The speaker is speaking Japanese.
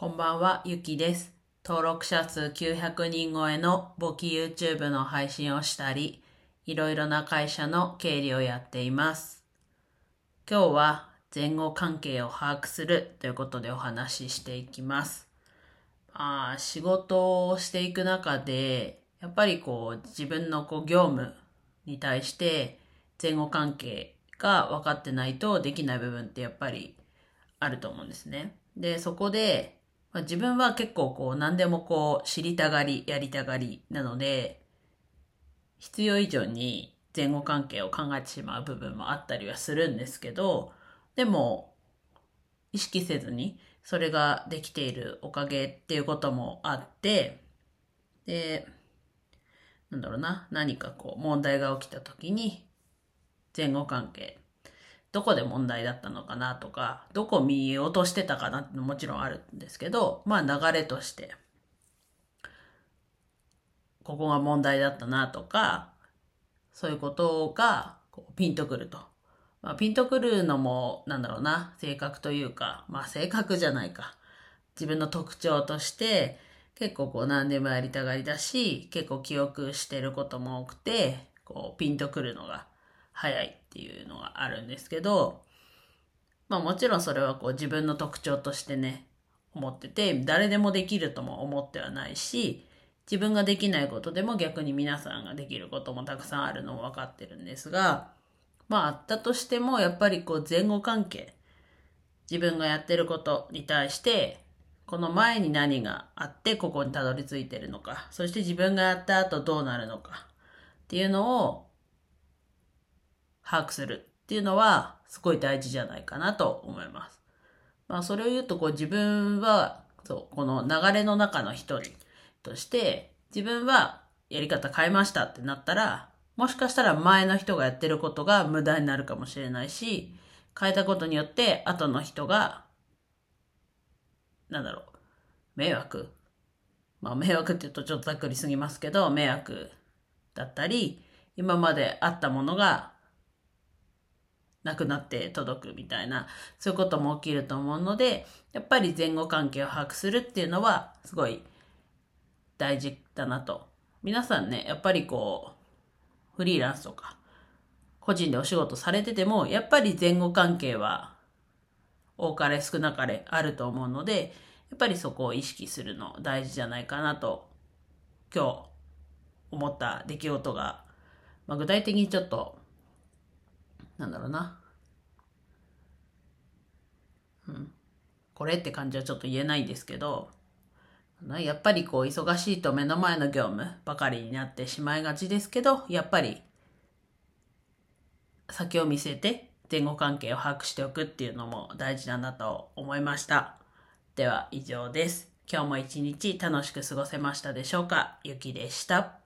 こんばんは、ゆきです。登録者数900人超えの簿記 YouTube の配信をしたり、いろいろな会社の経理をやっています。今日は前後関係を把握するということでお話ししていきます。あ仕事をしていく中で、やっぱりこう自分のこう業務に対して前後関係が分かってないとできない部分ってやっぱりあると思うんですね。で、そこで、まあ、自分は結構こう何でもこう知りたがり、やりたがりなので、必要以上に前後関係を考えてしまう部分もあったりはするんですけど、でも意識せずにそれができているおかげっていうこともあって、で、なんだろうな、何かこう問題が起きた時に前後関係どこで問題だったのかなとか、どこ見落としてたかなってのももちろんあるんですけど、まあ流れとして、ここが問題だったなとか、そういうことがこうピンとくると。まあ、ピンとくるのも、なんだろうな、性格というか、まあ性格じゃないか。自分の特徴として、結構こう何でもやりたがりだし、結構記憶してることも多くて、こうピンとくるのが早いっていうのがあるんですけど、まあもちろんそれはこう自分の特徴としてね、思ってて、誰でもできるとも思ってはないし、自分ができないことでも逆に皆さんができることもたくさんあるのも分かってるんですが、まああったとしてもやっぱりこう前後関係、自分がやってることに対して、この前に何があってここにたどり着いてるのか、そして自分がやった後どうなるのかっていうのを把握するっていうのはすごい大事じゃないかなと思います。まあそれを言うとこう自分はそうこの流れの中の一人として自分はやり方変えましたってなったらもしかしたら前の人がやってることが無駄になるかもしれないし変えたことによって後の人がなんだろう迷惑まあ迷惑って言うとちょっとざっくりすぎますけど迷惑だったり今まであったものがなくなって届くみたいな、そういうことも起きると思うので、やっぱり前後関係を把握するっていうのは、すごい大事だなと。皆さんね、やっぱりこう、フリーランスとか、個人でお仕事されてても、やっぱり前後関係は、多かれ少なかれあると思うので、やっぱりそこを意識するの大事じゃないかなと、今日思った出来事が、まあ、具体的にちょっとなんだろうな。うん。これって感じはちょっと言えないですけど、やっぱりこう忙しいと目の前の業務ばかりになってしまいがちですけど、やっぱり先を見据えて前後関係を把握しておくっていうのも大事なんだと思いました。では以上です。今日も一日楽しく過ごせましたでしょうか？ゆきでした。